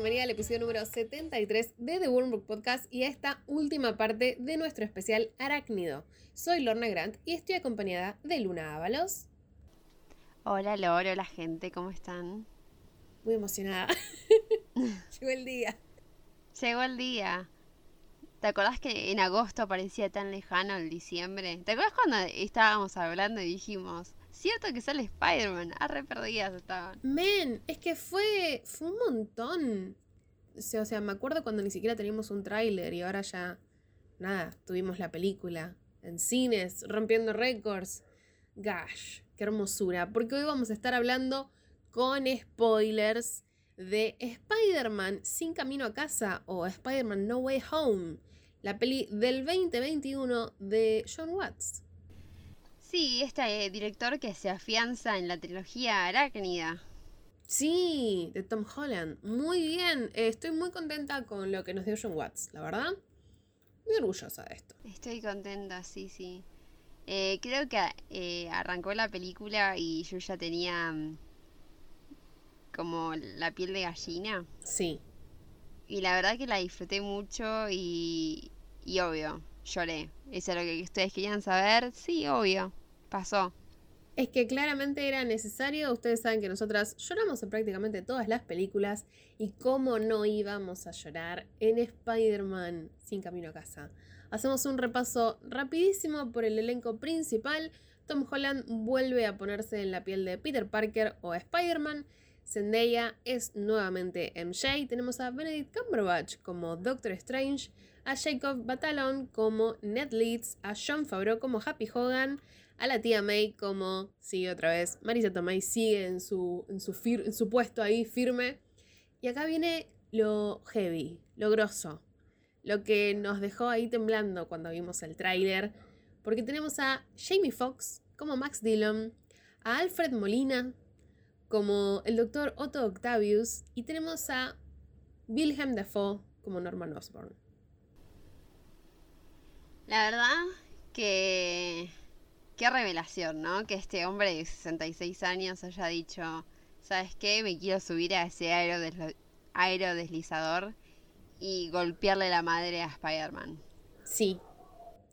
bienvenida al episodio número 73 de The Book Podcast y a esta última parte de nuestro especial Arácnido. Soy Lorna Grant y estoy acompañada de Luna Ábalos. Hola Lor, hola gente, ¿cómo están? Muy emocionada. Llegó el día. Llegó el día. ¿Te acordás que en agosto parecía tan lejano el diciembre? ¿Te acordás cuando estábamos hablando y dijimos, Cierto que sale Spider-Man. Ah, re perdidas estaban. Men, es que fue. fue un montón. O sea, o sea, me acuerdo cuando ni siquiera teníamos un tráiler y ahora ya. Nada, tuvimos la película. En cines, rompiendo récords. Gosh, qué hermosura. Porque hoy vamos a estar hablando con spoilers de Spider-Man Sin Camino a Casa o Spider-Man No Way Home, la peli del 2021 de John Watts. Sí, este eh, director que se afianza en la trilogía Arácnida. Sí, de Tom Holland. Muy bien. Eh, estoy muy contenta con lo que nos dio John Watts, la verdad. Muy orgullosa de esto. Estoy contenta, sí, sí. Eh, creo que arrancó la película y yo ya tenía mm, como la piel de gallina. Sí. Y la verdad que la disfruté mucho y, y obvio, lloré. ¿Eso es lo que ustedes querían saber? Sí, obvio pasó. Es que claramente era necesario, ustedes saben que nosotras lloramos en prácticamente todas las películas y cómo no íbamos a llorar en Spider-Man sin camino a casa. Hacemos un repaso rapidísimo por el elenco principal. Tom Holland vuelve a ponerse en la piel de Peter Parker o Spider-Man. Zendaya es nuevamente MJ. Tenemos a Benedict Cumberbatch como Doctor Strange, a Jacob Batalon como Ned Leeds, a John Favreau como Happy Hogan, a la tía May como, sigue otra vez, Marisa Tomei sigue en su, en su, en su puesto ahí firme. Y acá viene lo heavy, lo grosso, lo que nos dejó ahí temblando cuando vimos el tráiler, porque tenemos a Jamie Foxx como Max Dillon, a Alfred Molina como el doctor Otto Octavius y tenemos a Wilhelm Dafoe como Norman Osborn. La verdad que qué revelación, ¿no? Que este hombre de 66 años haya dicho, ¿sabes qué? Me quiero subir a ese aerodeslizador y golpearle la madre a Spider-Man. Sí.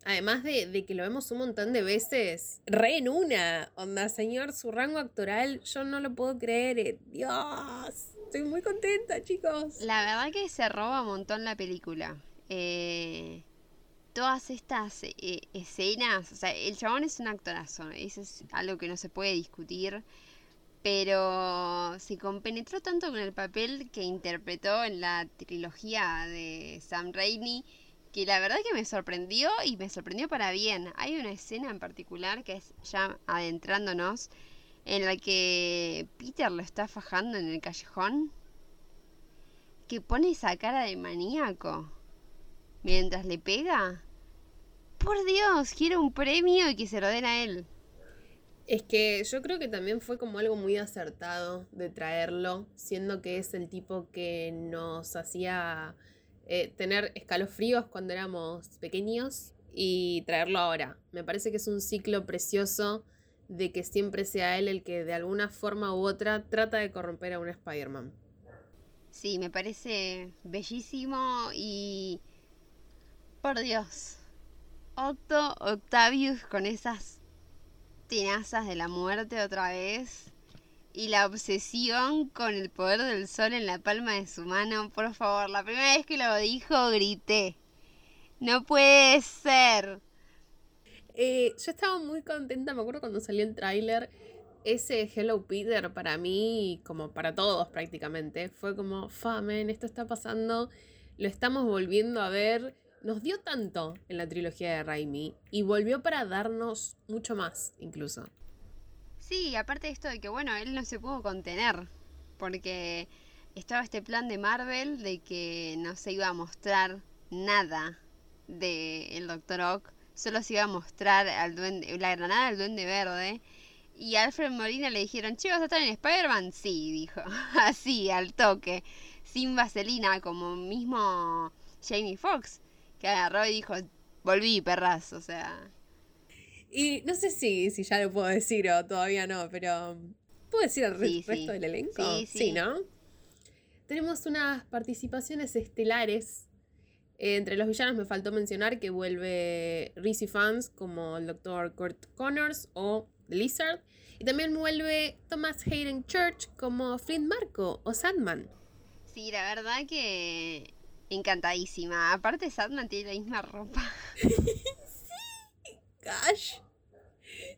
Además de, que lo vemos un montón de veces, re en una. Onda, señor, su rango actoral, yo no lo puedo creer. Eh, Dios, estoy muy contenta, chicos. La verdad que se roba un montón la película. Eh, todas estas eh, escenas, o sea, el chabón es un actorazo, eso es algo que no se puede discutir, pero se compenetró tanto con el papel que interpretó en la trilogía de Sam Raimi, que la verdad que me sorprendió y me sorprendió para bien. Hay una escena en particular que es ya adentrándonos, en la que Peter lo está fajando en el callejón, que pone esa cara de maníaco mientras le pega por Dios, quiero un premio y que se lo den a él. Es que yo creo que también fue como algo muy acertado de traerlo, siendo que es el tipo que nos hacía eh, tener escalofríos cuando éramos pequeños y traerlo ahora. Me parece que es un ciclo precioso de que siempre sea él el que de alguna forma u otra trata de corromper a un Spider-Man. Sí, me parece bellísimo y... Por Dios, Otto Octavius con esas tenazas de la muerte otra vez. Y la obsesión con el poder del sol en la palma de su mano. Por favor, la primera vez que lo dijo grité. No puede ser. Eh, yo estaba muy contenta, me acuerdo cuando salió el tráiler. Ese Hello Peter para mí, como para todos prácticamente, fue como, famen, esto está pasando, lo estamos volviendo a ver nos dio tanto en la trilogía de Raimi y volvió para darnos mucho más, incluso. Sí, aparte de esto de que, bueno, él no se pudo contener, porque estaba este plan de Marvel de que no se iba a mostrar nada de el Doctor Ock, solo se iba a mostrar al duende, la granada del duende verde. Y Alfred Molina le dijeron, che, ¿vas a estar en Spider-Man? Sí, dijo, así, al toque, sin vaselina, como mismo Jamie Foxx que agarró y dijo, volví, perras, o sea. Y no sé si, si ya lo puedo decir o todavía no, pero ¿puedo decir el resto del elenco? Sí, sí. ¿no? tenemos unas participaciones estelares. Entre los villanos me faltó mencionar que vuelve Reese Fans como el Dr. Kurt Connors o The Lizard. Y también vuelve Thomas Hayden Church como Flint Marco o Sandman. Sí, la verdad que encantadísima. Aparte Sandman tiene la misma ropa. sí, gosh.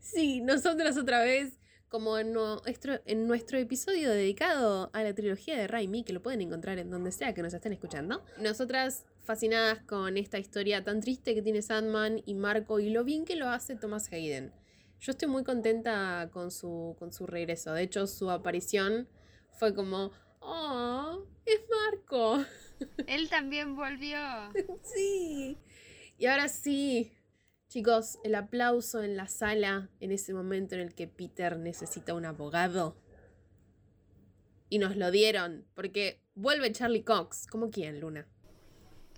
Sí, nosotros otra vez como en nuestro, en nuestro episodio dedicado a la trilogía de Raimi, que lo pueden encontrar en donde sea que nos estén escuchando. Nosotras fascinadas con esta historia tan triste que tiene Sandman y Marco y lo bien que lo hace Thomas Hayden. Yo estoy muy contenta con su, con su regreso. De hecho, su aparición fue como, ¡Oh! ¡Es Marco! Él también volvió. sí. Y ahora sí, Chicos, el aplauso en la sala en ese momento en el que Peter necesita un abogado. Y nos lo dieron, porque vuelve Charlie Cox. ¿Como quién, Luna?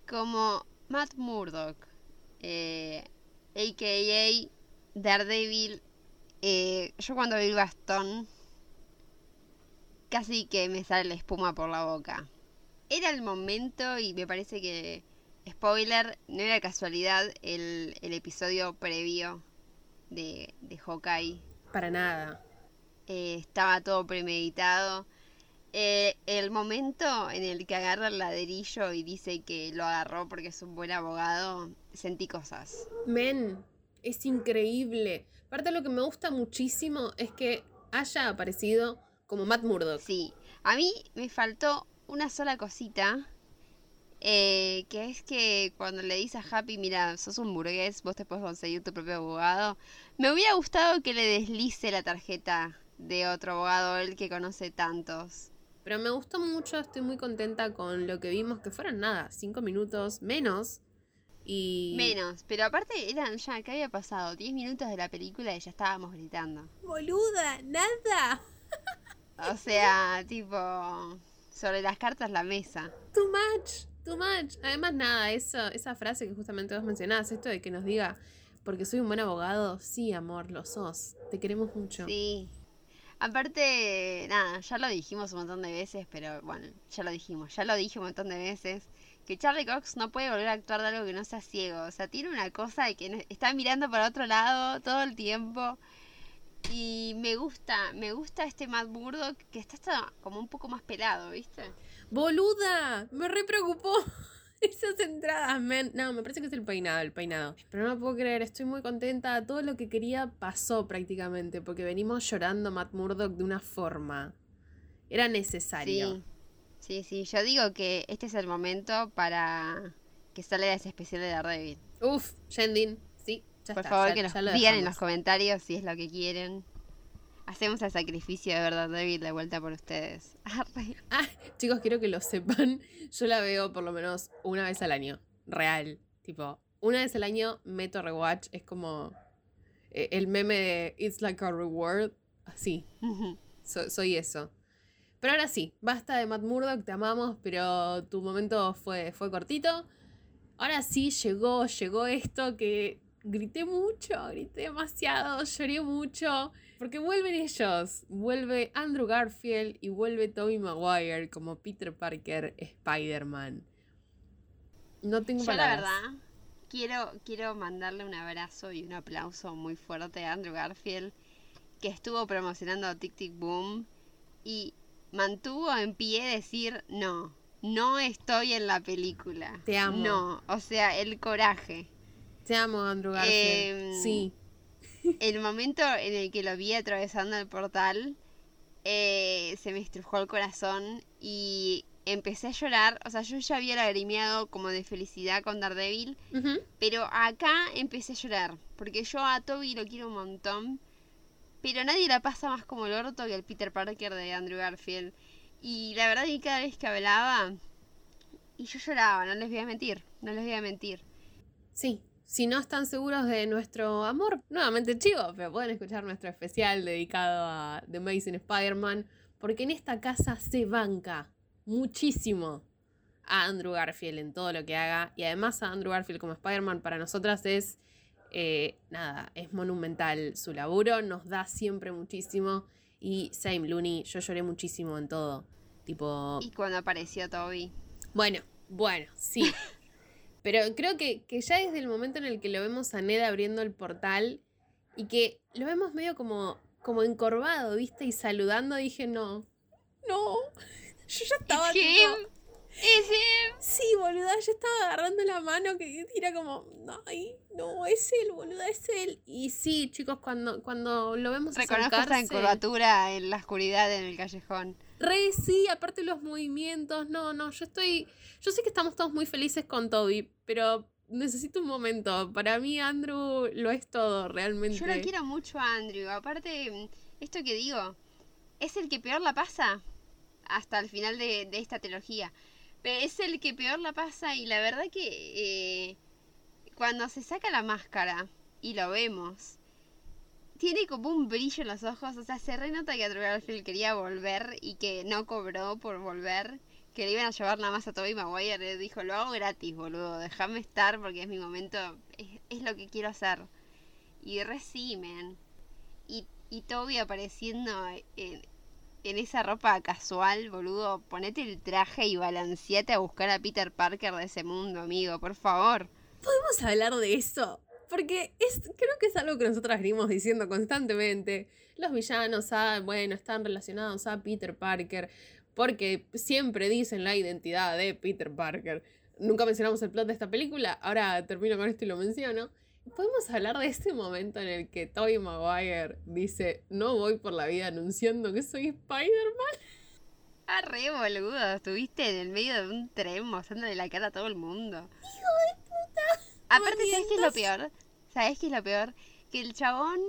Como Matt Murdock, eh, a.k.a. Daredevil. Eh, yo cuando vi el bastón, casi que me sale la espuma por la boca. Era el momento y me parece que Spoiler, no era casualidad el, episodio previo de, de Hawkeye. Para nada. Eh, estaba todo premeditado. Eh, el momento en el que agarra el ladrillo y dice que lo agarró porque es un buen abogado, sentí cosas. Men, es increíble. Parte de lo que me gusta muchísimo es que haya aparecido como Matt Murdock. Sí, a mí me faltó una sola cosita eh, que es que cuando le dice a Happy, mira, sos un burgués, vos te puedes conseguir tu propio abogado, me hubiera gustado que le deslice la tarjeta de otro abogado, él que conoce tantos. Pero me gustó mucho, estoy muy contenta con lo que vimos, que fueron nada, cinco minutos menos. Y... Menos, pero aparte eran ya, ¿qué había pasado? Diez minutos de la película y ya estábamos gritando. Boluda, nada. o sea, tipo, sobre las cartas la mesa. Too much. Too much. Además, nada, esa, esa frase que justamente vos mencionás, esto de que nos diga, porque soy un buen abogado, sí, amor, lo sos. Te queremos mucho. Sí. Aparte, nada, ya lo dijimos un montón de veces, pero bueno, ya lo dijimos, ya lo dije un montón de veces, que Charlie Cox no puede volver a actuar de algo que no sea ciego. O sea, tiene una cosa de que está mirando para otro lado todo el tiempo. Y me gusta, me gusta este Matt Murdock que está como un poco más pelado, ¿viste? Boluda, me re preocupó. Esas entradas, man. No, me parece que es el peinado, el peinado. Pero no puedo creer, estoy muy contenta. Todo lo que quería pasó prácticamente, porque venimos llorando Matt Murdock de una forma. Era necesario. Sí, sí, sí. Yo digo que este es el momento para que salga ese especial de Daredevil. Uf, Jendin, sí, ya Por favor, que nos digan en los comentarios si es lo que quieren. Hacemos el sacrificio de verdad, David, de vuelta por ustedes. ah, chicos, quiero que lo sepan. Yo la veo por lo menos una vez al año. Real. Tipo, una vez al año meto rewatch. Es como eh, el meme de It's like a reward. Así. soy eso. Pero ahora sí, basta de Matt Murdock, te amamos, pero tu momento fue, fue cortito. Ahora sí llegó, llegó esto que grité mucho, grité demasiado, lloré mucho. Porque vuelven ellos, vuelve Andrew Garfield y vuelve Tobey Maguire como Peter Parker Spider-Man. No tengo Yo la verdad quiero, quiero mandarle un abrazo y un aplauso muy fuerte a Andrew Garfield que estuvo promocionando Tic Tic Boom y mantuvo en pie decir no, no estoy en la película. Te amo. No, o sea, el coraje. Te amo, Andrew Garfield. Em, sí el momento en el que lo vi atravesando el portal, eh, se me estrujó el corazón y empecé a llorar. O sea, yo ya había lagrimeado como de felicidad con Daredevil, pero acá empecé a llorar, porque yo a Toby lo quiero un montón, pero nadie la pasa más como el orto que el Peter Parker de Andrew Garfield. Y la verdad es que cada vez que hablaba, y yo lloraba, no les voy a mentir, no les voy a mentir. Sí, si no están seguros de nuestro amor, nuevamente chicos, pero pueden escuchar nuestro especial dedicado a The Amazing Spider-Man, porque en esta casa se banca muchísimo a Andrew Garfield en todo lo que haga, y además a Andrew Garfield como Spider-Man para nosotras es, eh, nada, es monumental su laburo, nos da siempre muchísimo, y same Looney, yo lloré muchísimo en todo. Tipo. Y cuando apareció Toby. Bueno, bueno, sí. Pero creo que, que ya desde el momento en el que lo vemos a Ned abriendo el portal y que lo vemos medio como, como encorvado, ¿viste? Y saludando, dije, no, no. Yo ya estaba tipo, ¡Es él! Sí, boluda, yo estaba agarrando la mano que tira como, ay, no, es él, boluda, es él. Y sí, chicos, cuando, cuando lo vemos Reconozco esa acercarse... curvatura en la oscuridad en el callejón. Re, sí, aparte los movimientos, no, no, yo estoy, yo sé que estamos todos muy felices con Toby, pero necesito un momento. Para mí Andrew lo es todo, realmente. Yo lo quiero mucho a Andrew. Aparte, esto que digo, es el que peor la pasa hasta el final de, de esta trilogía. Es el que peor la pasa y la verdad que eh, cuando se saca la máscara y lo vemos, tiene como un brillo en los ojos. O sea, se renota que Andrew Garfield quería volver y que no cobró por volver. Que le iban a llevar nada más a Tobey Maguire. Le dijo, lo hago gratis, boludo. Déjame estar porque es mi momento. Es, lo que quiero hacer. Y reciben. Y, y Toby apareciendo en, en esa ropa casual, boludo. Ponete el traje y balanceate a buscar a Peter Parker de ese mundo, amigo. Por favor. ¿Podemos hablar de eso? Porque es, creo que es algo que nosotras venimos diciendo constantemente. Los villanos, ah, bueno, están relacionados a Peter Parker. Porque siempre dicen la identidad de Peter Parker. Nunca mencionamos el plot de esta película. Ahora termino con esto y lo menciono. ¿Podemos hablar de ese momento en el que Tobey Maguire dice, no voy por la vida anunciando que soy Spider-Man? Ah, re boludo. Estuviste en el medio de un tren mostrándole la cara a todo el mundo. ¡Hijo de puta! Aparte, ¿sabes qué es lo peor? ¿Sabes qué es lo peor? Que el chabón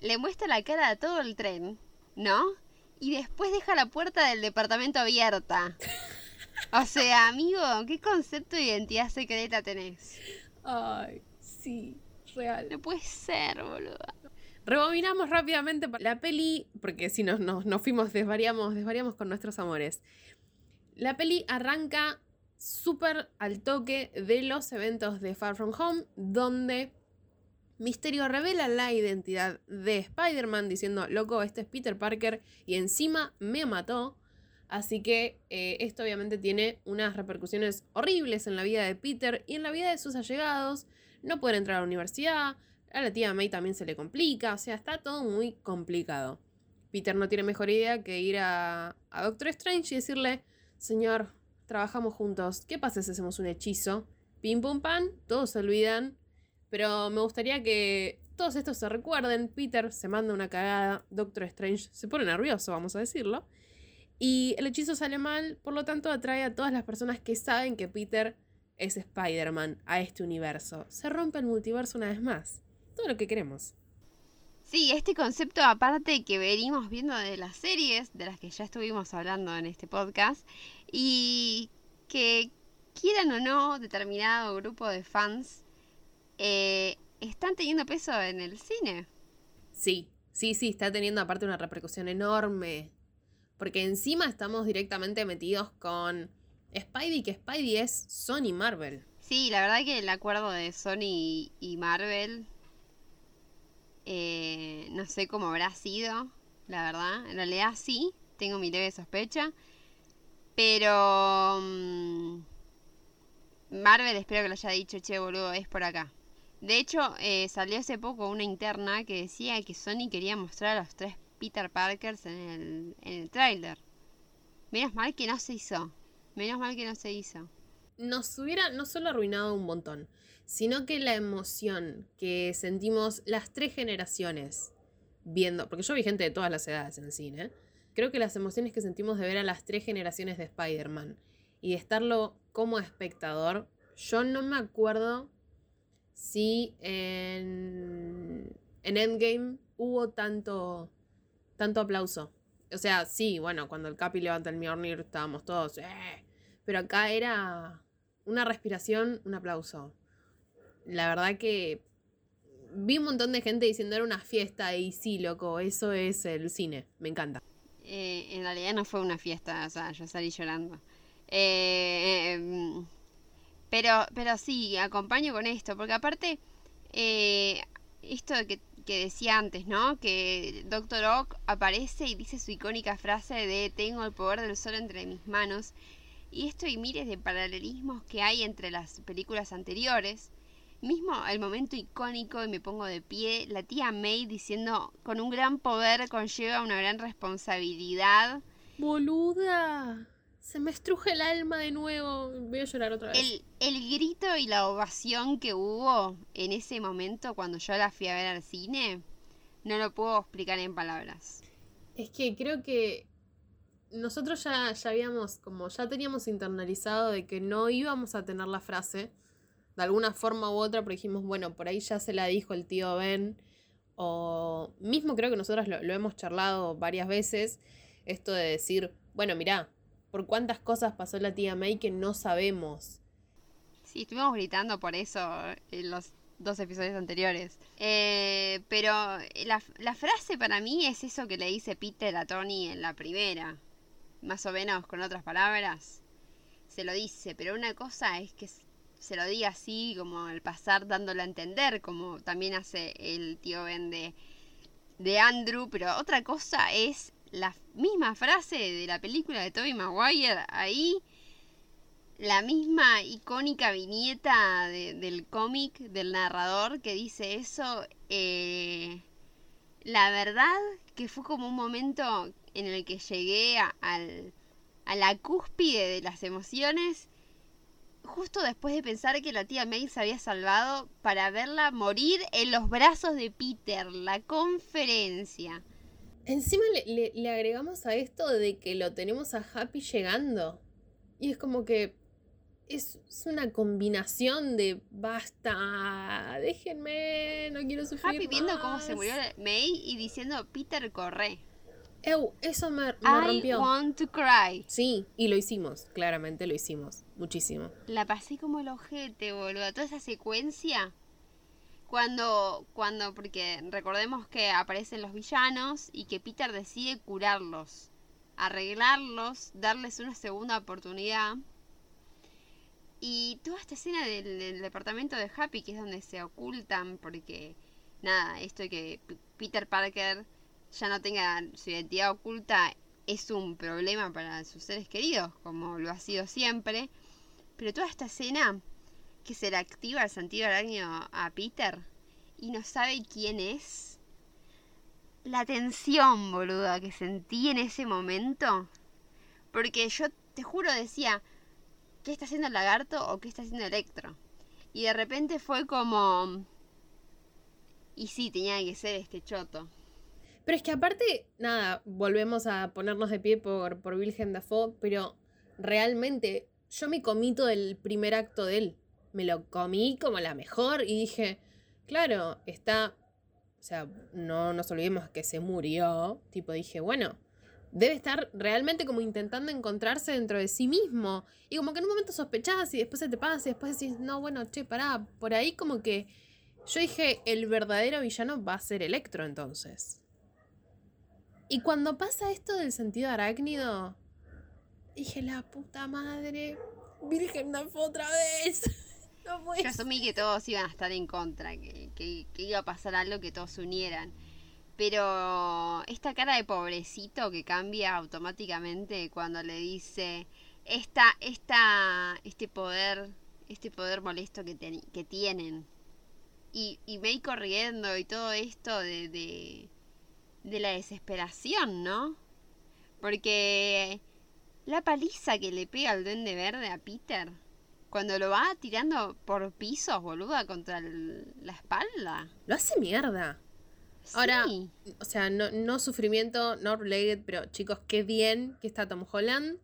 le muestra la cara a todo el tren, ¿no? Y después deja la puerta del departamento abierta. O sea, amigo, ¿qué concepto de identidad secreta tenés? Ay, sí, real. No puede ser, boludo. Rebobinamos rápidamente la peli, porque si nos, nos, nos fuimos, desvariamos, desvariamos con nuestros amores. La peli arranca súper al toque de los eventos de Far From Home, donde Misterio revela la identidad de Spider-Man diciendo, loco, este es Peter Parker y encima me mató. Así que eh, esto obviamente tiene unas repercusiones horribles en la vida de Peter y en la vida de sus allegados. No pueden entrar a la universidad, a la tía May también se le complica, o sea, está todo muy complicado. Peter no tiene mejor idea que ir a, a Doctor Strange y decirle, señor, trabajamos juntos, ¿qué pasa si hacemos un hechizo? Pim pum pan, todos se olvidan, pero me gustaría que todos estos se recuerden. Peter se manda una cagada, Doctor Strange se pone nervioso, vamos a decirlo. Y el hechizo sale mal, por lo tanto atrae a todas las personas que saben que Peter es Spider-Man a este universo. Se rompe el multiverso una vez más. Todo lo que queremos. Sí, este concepto aparte que venimos viendo de las series, de las que ya estuvimos hablando en este podcast, y que quieran o no, determinado grupo de fans eh, están teniendo peso en el cine. Sí, sí, sí, está teniendo aparte una repercusión enorme. Porque encima estamos directamente metidos con Spidey, que Spidey es Sony Marvel. Sí, la verdad que el acuerdo de Sony y Marvel, eh, no sé cómo habrá sido, la verdad. En realidad sí, tengo mi leve sospecha. Pero... mm, Marvel espero que lo haya dicho, che, boludo, es por acá. De hecho, eh, salió hace poco una interna que decía que Sony quería mostrar a los tres Peter Parkers en el, en el tráiler. Menos mal que no se hizo. Menos mal que no se hizo. Nos hubiera no solo arruinado un montón, sino que la emoción que sentimos las tres generaciones viendo, porque yo vi gente de todas las edades en cine, creo que las emociones que sentimos de ver a las tres generaciones de Spider-Man y de estarlo como espectador, yo no me acuerdo si en, en Endgame hubo tanto, tanto aplauso. O sea, sí, bueno, cuando el Capi levanta el Mjolnir estábamos todos, "Eh", pero acá era una respiración, un aplauso. La verdad que vi un montón de gente diciendo era una fiesta y sí, loco, eso es el cine, me encanta. Eh, en realidad no fue una fiesta, o sea, yo salí llorando. Eh, em, pero, pero sí, acompaño con esto, porque aparte, eh, esto que que decía antes, ¿no? Que Doctor Ock aparece y dice su icónica frase de tengo el poder del sol entre mis manos. Y esto y miles de paralelismos que hay entre las películas anteriores. Mismo el momento icónico y me pongo de pie, la tía May diciendo con un gran poder conlleva una gran responsabilidad. Boluda. Se me estruje el alma de nuevo. Voy a llorar otra vez. El, el grito y la ovación que hubo en ese momento cuando yo la fui a ver al cine, no lo puedo explicar en palabras. Es que creo que nosotros ya, ya habíamos, como ya teníamos internalizado de que no íbamos a tener la frase, de alguna forma u otra, pero dijimos, bueno, por ahí ya se la dijo el tío Ben, o mismo creo que nosotros lo, lo hemos charlado varias veces, esto de decir, bueno, mirá, por cuántas cosas pasó la tía May que no sabemos. Sí, estuvimos gritando por eso en los dos episodios anteriores. Eh, pero la, la, frase para mí es eso que le dice Peter a Tony en la primera. Más o menos con otras palabras. Se lo dice, pero una cosa es que se lo diga así, como al pasar dándolo a entender, como también hace el tío Ben de, Andrew. Pero otra cosa es la misma frase de la película de Tobey Maguire ahí, la misma icónica viñeta del cómic del narrador que dice eso. Eh, la verdad que fue como un momento en el que llegué a la cúspide de las emociones justo después de pensar que la tía May se había salvado para verla morir en los brazos de Peter, la conferencia. Encima le, le, agregamos a esto de que lo tenemos a Happy llegando. Y es como que es, es, una combinación de basta, déjenme, no quiero sufrir. Happy viendo cómo se murió May y diciendo Peter corre. Ew, eso me, me I rompió. want to cry. Sí, y lo hicimos, claramente lo hicimos, muchísimo. La pasé como el ojete, boludo. Toda esa secuencia cuando, cuando, porque recordemos que aparecen los villanos y que Peter decide curarlos, arreglarlos, darles una segunda oportunidad. Y toda esta escena del, del departamento de Happy, que es donde se ocultan, porque nada, esto de que Peter Parker ya no tenga su identidad oculta es un problema para sus seres queridos, como lo ha sido siempre. Pero toda esta escena que se le activa el sentido arácnido a Peter y no sabe quién es. La tensión, boluda, que sentí en ese momento. Porque yo te juro decía, ¿qué está haciendo el lagarto o qué está haciendo Electro? Y de repente fue como... Y sí, tenía que ser este choto. Pero es que aparte, nada, volvemos a ponernos de pie por, por Wilhelm Dafoe, pero realmente yo me comí todo el primer acto de él. Me lo comí como la mejor y dije, claro, está, o sea, no nos olvidemos que se murió, tipo dije, bueno, debe estar realmente como intentando encontrarse dentro de sí mismo. Y como que en un momento sospechás y después se te pasa y después decís, no, bueno, che, pará, por ahí como que yo dije, el verdadero villano va a ser Electro entonces. Y cuando pasa esto del sentido arácnido, dije, la puta madre, Virgen fue otra vez. No Yo asumí que todos iban a estar en contra, que, que, iba a pasar algo que todos se unieran. Pero esta cara de pobrecito que cambia automáticamente cuando le dice esta, esta, este poder, este poder molesto que, ten, que tienen. Y, y May corriendo y todo esto de, de la desesperación, ¿no? Porque la paliza que le pega el duende verde a Peter cuando lo va tirando por pisos, boluda, contra el, la espalda. Lo hace mierda. Sí. Ahora, o sea, no, no sufrimiento, no related, pero chicos, qué bien que está Tom Holland.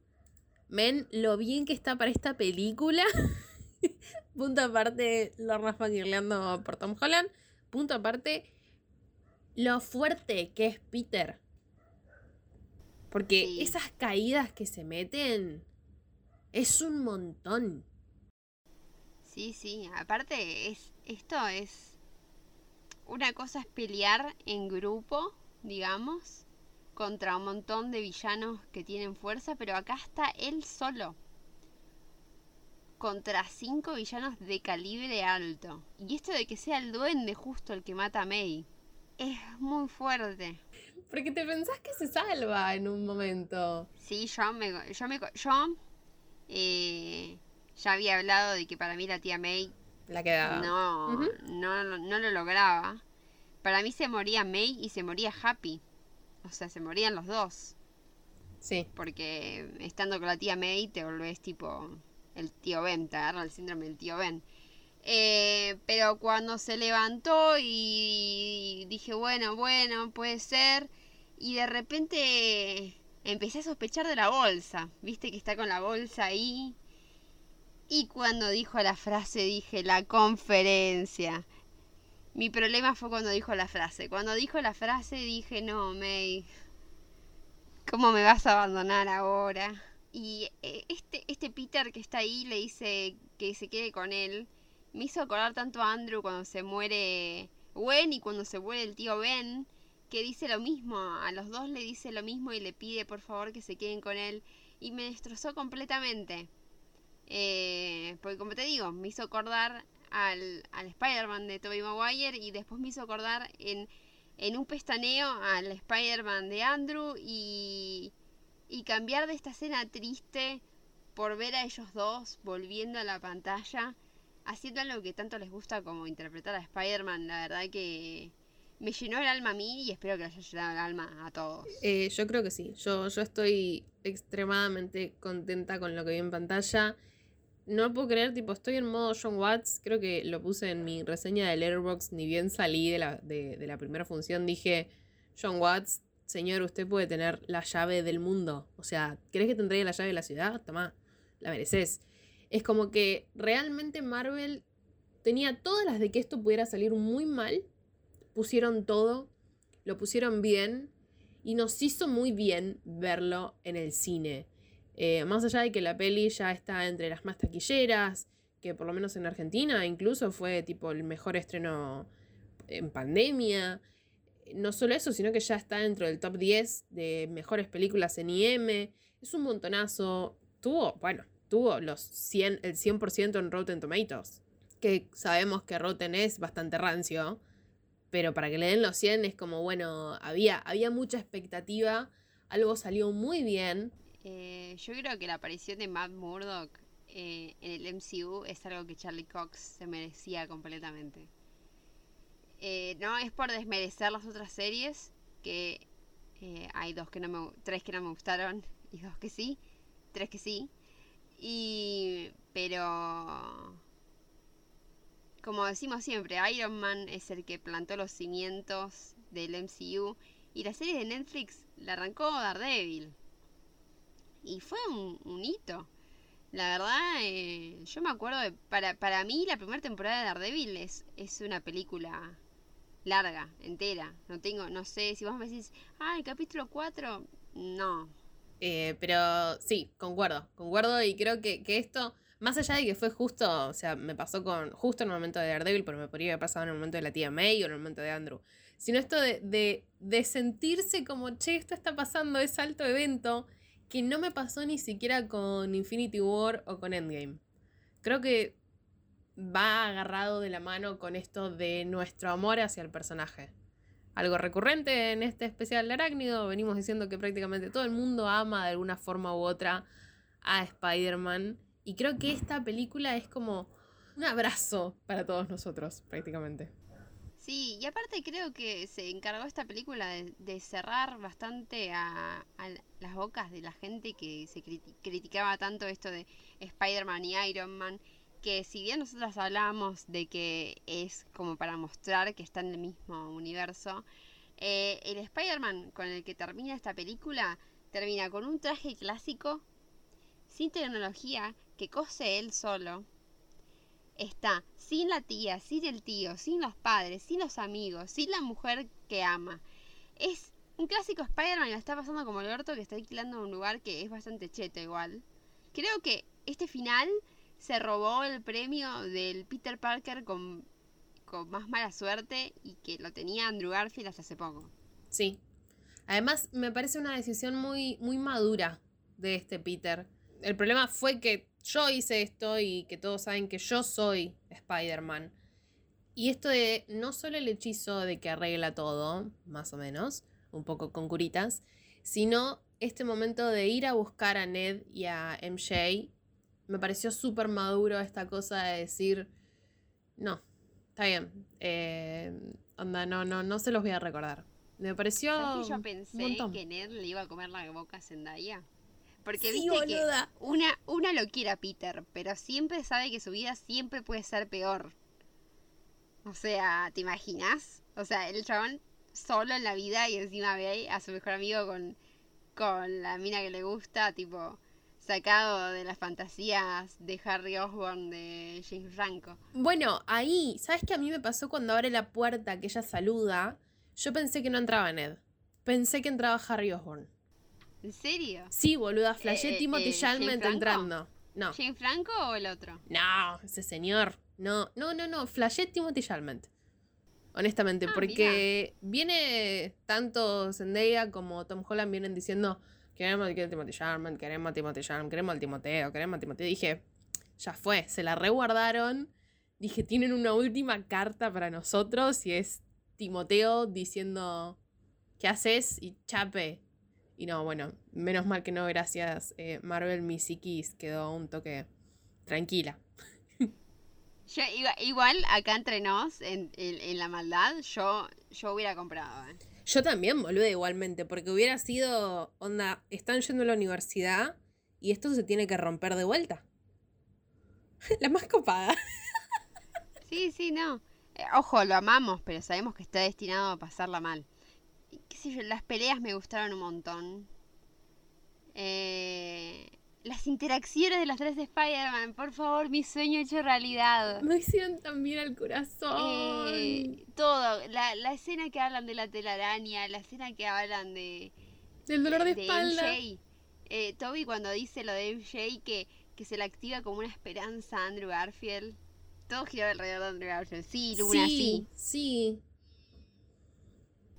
Men, lo bien que está para esta película. Punto aparte, Lorna fangirleando por Tom Holland. Punto aparte, lo fuerte que es Peter. Porque Sí. esas caídas que se meten es un montón. Sí, sí, aparte es esto es una cosa es pelear en grupo, digamos, contra un montón de villanos que tienen fuerza, pero acá está él solo. Contra cinco villanos de calibre alto. Y esto de que sea el duende justo el que mata a May. es muy fuerte. Porque te pensás que se salva en un momento. Sí, yo me. Yo, me, yo eh, ya había hablado de que para mí la tía May. La quedaba. No, no, no, lo lograba. Para mí se moría May y se moría Happy. O sea, se morían los dos. Sí. Porque estando con la tía May te volvés tipo el tío Ben, te agarra el síndrome del tío Ben. Eh, pero cuando se levantó y dije, bueno, bueno, puede ser. Y de repente empecé a sospechar de la bolsa. Viste que está con la bolsa ahí. Y cuando dijo la frase dije, la conferencia. Mi problema fue cuando dijo la frase. Cuando dijo la frase dije, no, May. ¿Cómo me vas a abandonar ahora? Y eh, este, este Peter que está ahí le dice que se quede con él me hizo acordar tanto a Andrew cuando se muere Gwen y cuando se muere el tío Ben, que dice lo mismo, a los dos le dice lo mismo y le pide por favor que se queden con él y me destrozó completamente. Eh, porque como te digo, me hizo acordar al, al Spider-Man de Tobey Maguire y después me hizo acordar en, en un pestaneo al Spider-Man de Andrew y, y cambiar de esta escena triste por ver a ellos dos volviendo a la pantalla haciendo algo que tanto les gusta como interpretar a Spider-Man, la verdad que me llenó el alma a mí y espero que les haya llenado el alma a todos. Eh, yo creo que sí, yo, yo estoy extremadamente contenta con lo que vi en pantalla. No puedo creer, tipo, estoy en modo John Watts, creo que lo puse en mi reseña de Letterboxd, ni bien salí de la, de, de la primera función, dije, John Watts, señor, usted puede tener la llave del mundo. O sea, ¿crees que tendría la llave de la ciudad? Toma, la mereces. Es como que realmente Marvel tenía todas las de que esto pudiera salir muy mal. Pusieron todo, lo pusieron bien y nos hizo muy bien verlo en el cine. Eh, más allá de que la peli ya está entre las más taquilleras, que por lo menos en Argentina incluso fue tipo el mejor estreno en pandemia. No solo eso, sino que ya está dentro del top 10 de mejores películas en IM. Es un montonazo. Tuvo, bueno, tuvo los 100, el 100% en Rotten Tomatoes. Que sabemos que Rotten es bastante rancio, pero para que le den los 100 es como, bueno, había, había mucha expectativa, algo salió muy bien. Eh, yo creo que la aparición de Matt Murdock eh, en el MCU es algo que Charlie Cox se merecía completamente. Eh, no es por desmerecer las otras series, que hay dos que no me, tres que no me gustaron y dos que sí, tres que sí. Y. Pero. Como decimos siempre, Iron Man es el que plantó los cimientos del MCU. Y la serie de Netflix la arrancó Daredevil. Y fue un, hito. La verdad, eh, yo me acuerdo de. Para, para mí, la primera temporada de Daredevil es, es una película larga, entera. No tengo, no sé, si vos me decís, ah, el capítulo 4, no, eh, pero sí, concuerdo, concuerdo y creo que, esto, más allá de que fue justo, o sea, me pasó con justo en el momento de Daredevil, pero me podría haber pasado en el momento de la tía May o en el momento de Andrew, sino esto de, de, sentirse como, che, esto está pasando, es alto evento, que no me pasó ni siquiera con Infinity War o con Endgame. Creo que va agarrado de la mano con esto de nuestro amor hacia el personaje algo recurrente en este especial de Arácnido. Venimos diciendo que prácticamente todo el mundo ama de alguna forma u otra a Spider-Man. Y creo que esta película es como un abrazo para todos nosotros, prácticamente. Sí, y aparte creo que se encargó esta película de, cerrar bastante a, las bocas de la gente que se criticaba tanto esto de Spider-Man y Iron Man que si bien nosotros hablábamos de que es como para mostrar que está en el mismo universo, eh, el Spider-Man con el que termina esta película termina con un traje clásico, sin tecnología, que cose él solo. Está sin la tía, sin el tío, sin los padres, sin los amigos, sin la mujer que ama. Es un clásico Spider-Man y lo está pasando como el orto que está alquilando un lugar que es bastante cheto igual. Creo que este final se robó el premio del Peter Parker con, más mala suerte y que lo tenía Andrew Garfield hasta hace poco. Sí. Además, me parece una decisión muy, muy madura de este Peter. El problema fue que yo hice esto y que todos saben que yo soy Spider-Man. Y esto de no solo el hechizo de que arregla todo, más o menos, un poco con curitas, sino este momento de ir a buscar a Ned y a MJ. Me pareció súper maduro esta cosa de decir, no, está bien, eh, onda, no, no, no se los voy a recordar. Me pareció. ¿Sabes que yo pensé que Ned le iba a comer la boca a Zendaya? Porque viste que una, una lo quiere a Peter, pero siempre sabe que su vida siempre puede ser peor. O sea, ¿te imaginas? O sea, el chabón solo en la vida y encima ve a su mejor amigo con, con la mina que le gusta, tipo, sacado de las fantasías de Harry Osborn de James Franco. Bueno, ahí, ¿sabes qué a mí me pasó cuando abre la puerta que ella saluda? Yo pensé que no entraba Ned. Pensé que entraba Harry Osborn. ¿En serio? Sí, boluda, flashé eh, Timothy eh, entrando. No. ¿Jane Franco o el otro? No, ese señor. No, no, no, no. Flashé Timothy Chalmette. Honestamente, ah, porque viene tanto Zendaya como Tom Holland vienen diciendo queremos a Timothy Chalamet, queremos a Timothy Chalamet, queremos al Timoteo, queremos a Timoteo. Dije, ya fue, se la reguardaron. Dije, tienen una última carta para nosotros y es Timoteo diciendo, ¿qué haces? Y chape, y no, bueno, menos mal que no, gracias. Eh, Marvel Kiss quedó un toque tranquila. Yo, igual, acá entre nos, en, la maldad, yo, yo hubiera comprado. Eh. Yo también, boludo, igualmente, porque hubiera sido, onda, están yendo a la universidad y esto se tiene que romper de vuelta. la más copada. sí, sí, no. Eh, ojo, lo amamos, pero sabemos que está destinado a pasarla mal qué sé yo, las peleas me gustaron un montón. Eh, las interacciones de las tres de Spider-Man, por favor, mi sueño hecho realidad. Me hicieron también al corazón. Eh, todo, la, la, escena que hablan de la telaraña, la escena que hablan de... Del dolor de, espalda. Eh, Toby cuando dice lo de MJ que, que se le activa como una esperanza a Andrew Garfield. Todo giró alrededor de Andrew Garfield. Sí, Luna, sí. Sí, sí.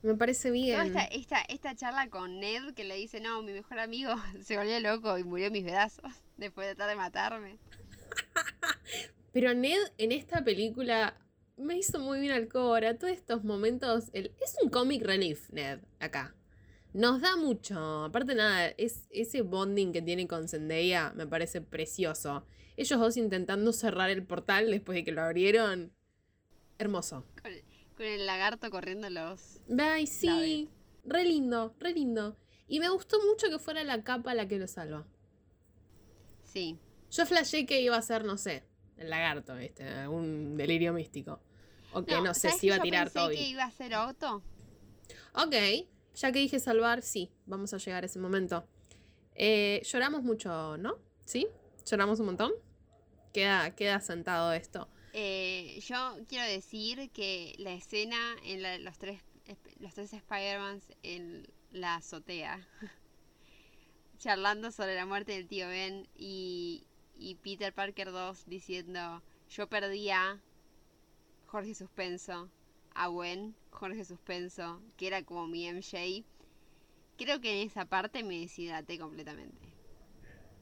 Me parece bien. esta, esta, charla con Ned que le dice, no, mi mejor amigo se volvió loco y murió en mis brazos después de tratar de matarme. Pero Ned en esta película me hizo muy bien al cora. Todos estos momentos. El, es un comic relief, Ned, acá. Nos da mucho. Aparte, nada, es, ese bonding que tiene con Zendaya me parece precioso. Ellos dos intentando cerrar el portal después de que lo abrieron. Hermoso. Con el lagarto corriendo los. Ay, sí. Re lindo, re lindo. Y me gustó mucho que fuera la capa la que lo salva. Sí. Yo flashé que iba a ser, no sé, el lagarto, ¿viste? Un delirio místico. O que no, sé si iba a tirar todo. que iba a ser Otto? Ok. Ya que dije salvar, sí, vamos a llegar a ese momento. Eh, lloramos mucho, ¿no? ¿Sí? ¿Lloramos un montón? Queda, queda sentado esto. Eh, yo quiero decir que la escena en los tres los tres Spider-Mans en la azotea, charlando sobre la muerte del tío Ben y, y Peter Parker 2 diciendo, yo perdí a Jorge Suspenso, a Gwen, Jorge Suspenso, que era como mi MJ. Creo que en esa parte me deshidraté completamente.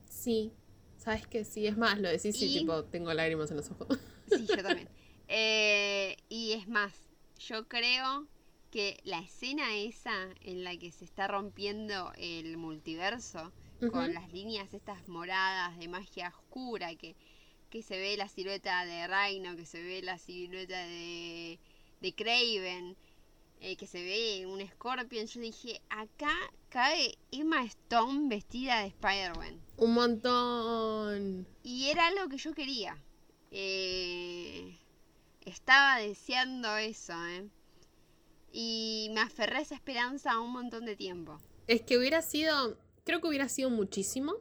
Sí, sabes que sí, es más, lo decís y tipo, tengo lágrimas en los ojos. Sí, yo también. Eh, y es más, yo creo que la escena esa en la que se está rompiendo el multiverso, con las líneas estas moradas de magia oscura, que, que se ve la silueta de Reino, que se ve la silueta de, de Craven, eh, que se ve un Scorpion, yo dije, acá cae Emma Stone vestida de Spider-Man. Un montón. Y era algo que yo quería. Eh, estaba deseando eso, ¿eh? Y me aferré a esa esperanza un montón de tiempo. Es que hubiera sido, creo que hubiera sido muchísimo,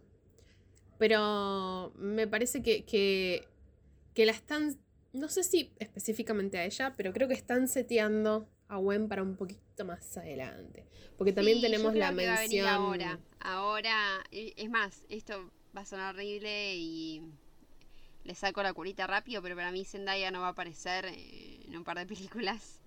pero me parece que, que, que la están, no sé si específicamente a ella, pero creo que están seteando a Gwen para un poquito más adelante. Porque también tenemos la mención. ahora, ahora, es más, esto va a sonar horrible y le saco la curita rápido, pero para mí Zendaya no va a aparecer eh, en un par de películas.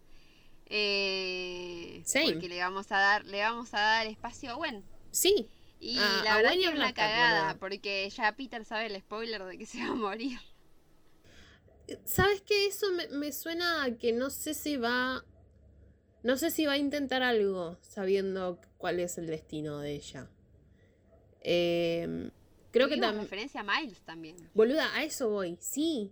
Eh, porque le vamos a dar, le vamos a dar espacio a Gwen. Sí. Y la verdad es una cagada, porque ya Peter sabe el spoiler de que se va a morir. ¿Sabes qué? Eso me, me suena a que no sé si va. No sé si va a intentar algo sabiendo cuál es el destino de ella. Eh, creo que también. referencia a Miles también. Boluda, a eso voy, sí.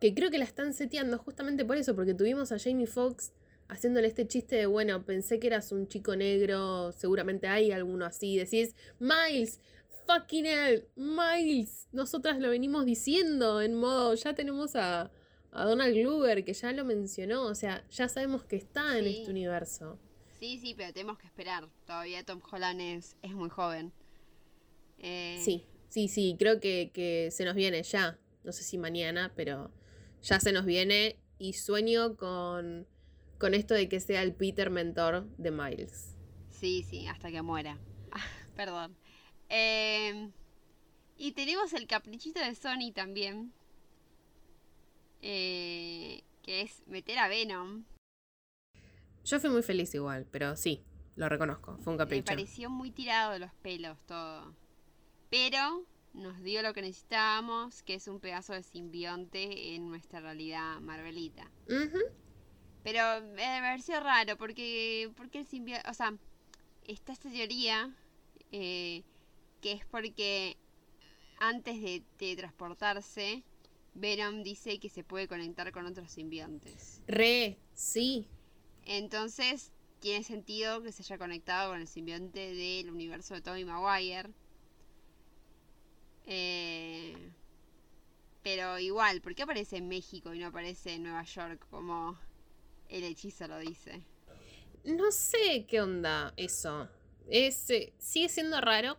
Que creo que la están seteando justamente por eso, porque tuvimos a Jamie Foxx haciéndole este chiste de, bueno, pensé que eras un chico negro, seguramente hay alguno así. Decís, Miles, fucking hell, Miles. Nosotras lo venimos diciendo en modo, ya tenemos a, a Donald Glover, que ya lo mencionó, o sea, ya sabemos que está en este universo. Sí, sí, pero tenemos que esperar. Todavía Tom Holland es, es muy joven. Eh, Sí, sí, sí, creo que, que se nos viene ya. No sé si mañana, pero ya se nos viene. Y sueño con, con esto de que sea el Peter mentor de Miles. Sí, sí, hasta que muera. Ah, Perdón. Eh, y tenemos el caprichito de Sony también. eh, que es meter a Venom. Yo fui muy feliz igual, pero sí, lo reconozco. Fue un Me capricho. pareció muy tirado de los pelos todo. Pero nos dio lo que necesitábamos, que es un pedazo de simbionte en nuestra realidad Marvelita. Pero me pareció raro porque, porque el simbionte, o sea, está esta teoría eh, que es porque antes de, de transportarse, Venom dice que se puede conectar con otros simbiontes. Re, sí. Entonces tiene sentido que se haya conectado con el simbionte del universo de Tobey Maguire. Eh, pero igual, ¿por qué aparece en México y no aparece en Nueva York como el hechizo lo dice? No sé qué onda eso. Es, eh, sigue siendo raro.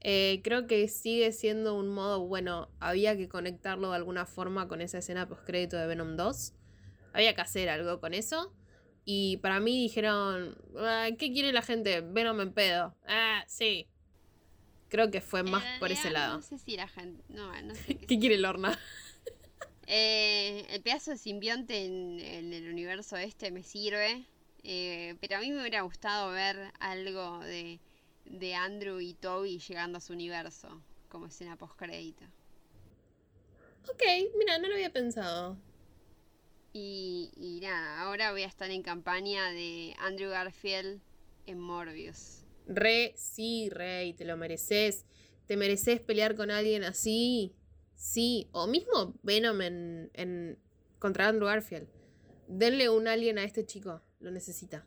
Eh, creo que sigue siendo un modo, bueno, había que conectarlo de alguna forma con esa escena postcrédito de Venom 2. Había que hacer algo con eso. Y para mí dijeron, "Ah, ¿qué quiere la gente? Venom en pedo. Ah, sí. Creo que fue más por ese lado. No sé si la gente. No, no sé qué ¿Qué quiere Lorna? Eh, el pedazo de simbionte en, en el universo este me sirve. eh, pero a mí me hubiera gustado ver algo de, de Andrew y Toby llegando a su universo. Como escena post crédito. Ok, mira, no lo había pensado. Y, y nada, ahora voy a estar en campaña de Andrew Garfield en Morbius. Re, sí, Rey, te lo mereces. Te mereces pelear con alguien así. Sí. O mismo Venom en, en contra Andrew Garfield. Denle un alien a este chico. Lo necesita.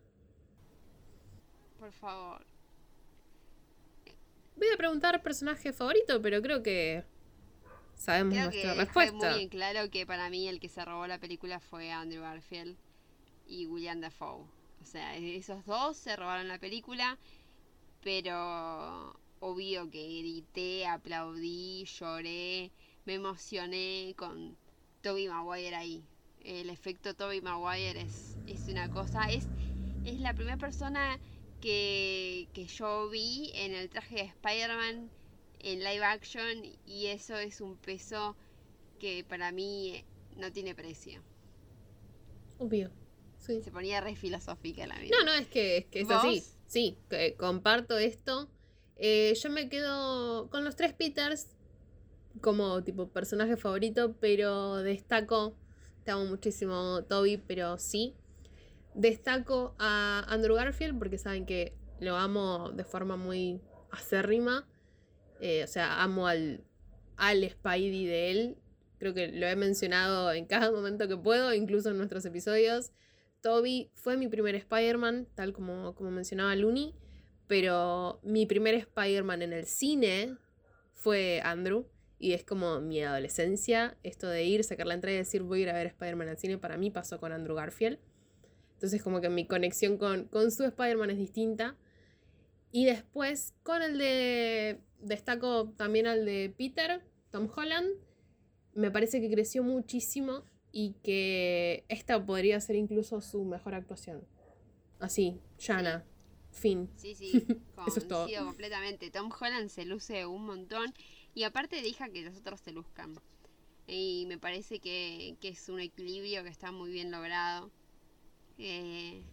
Por favor. Voy a preguntar personaje favorito, pero creo que sabemos Creo que nuestra fue respuesta. muy claro que para mí el que se robó la película fue Andrew Garfield y William Dafoe. O sea, esos dos se robaron la película, pero obvio que grité, aplaudí, lloré, me emocioné con Toby Maguire ahí. El efecto Toby Maguire es, es una cosa, es, es la primera persona que, que yo vi en el traje de Spider-Man en live action y eso es un peso que para mí no tiene precio. Obvio. Sí. Se ponía re filosófica la vida. No, no, es que es, que es ¿Vos? así. Sí, que comparto esto. Eh, yo me quedo con los tres Peters como tipo personaje favorito, pero destaco, te amo muchísimo Toby, pero sí. Destaco a Andrew Garfield porque saben que lo amo de forma muy acérrima. Eh, o sea, amo al, al Spidey de él. Creo que lo he mencionado en cada momento que puedo, incluso en nuestros episodios. Toby fue mi primer Spider-Man, tal como, como mencionaba Looney, pero mi primer Spider-Man en el cine fue Andrew, y es como mi adolescencia, esto de ir, sacar la entrada y decir voy a ir a ver Spider-Man al cine, para mí pasó con Andrew Garfield. Entonces como que mi conexión con, con su Spider-Man es distinta. Y después con el de... Destaco también al de Peter, Tom Holland. Me parece que creció muchísimo y que esta podría ser incluso su mejor actuación. Así, llana, fin. Sí, sí, Eso es todo. completamente. Tom Holland se luce un montón y aparte deja que los otros se luzcan. Y me parece que, que es un equilibrio que está muy bien logrado. Eh,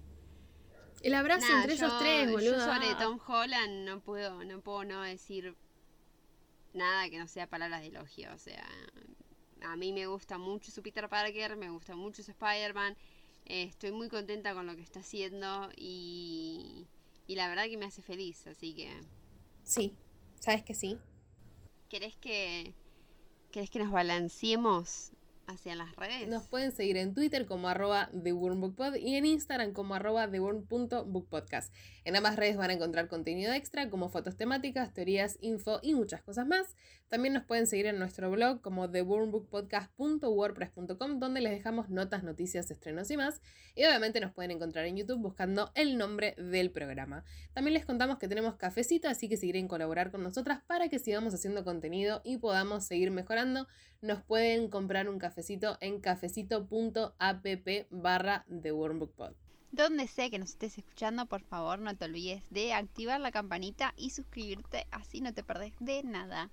El abrazo nada, entre ellos yo- tres, Yo boludo. sobre Tom Holland no puedo, no puedo no decir nada que no sea palabras de elogio. O sea, a mí me gusta mucho su Peter Parker, me gusta mucho su Spider-Man. Eh, estoy muy contenta con lo que está haciendo y, y la verdad que me hace feliz, así que... Sí, ¿sabes que sí? ¿Querés que, ¿Querés que nos balanceemos hacia las redes. Nos pueden seguir en Twitter como arroba TheWormBookPod y en Instagram como arroba TheWorm.bookpodcast. En ambas redes van a encontrar contenido extra como fotos temáticas, teorías, info y muchas cosas más. También nos pueden seguir en nuestro blog como TheWormBookPodcast.wordpress.com donde les dejamos notas, noticias, estrenos y más. Y obviamente nos pueden encontrar en YouTube buscando el nombre del programa. También les contamos que tenemos cafecito, así que si quieren colaborar con nosotras para que sigamos haciendo contenido y podamos seguir mejorando, nos pueden comprar un cafecito en cafecito.app barra The Donde sea que nos estés escuchando, por favor no te olvides de activar la campanita y suscribirte, así no te perdés de nada.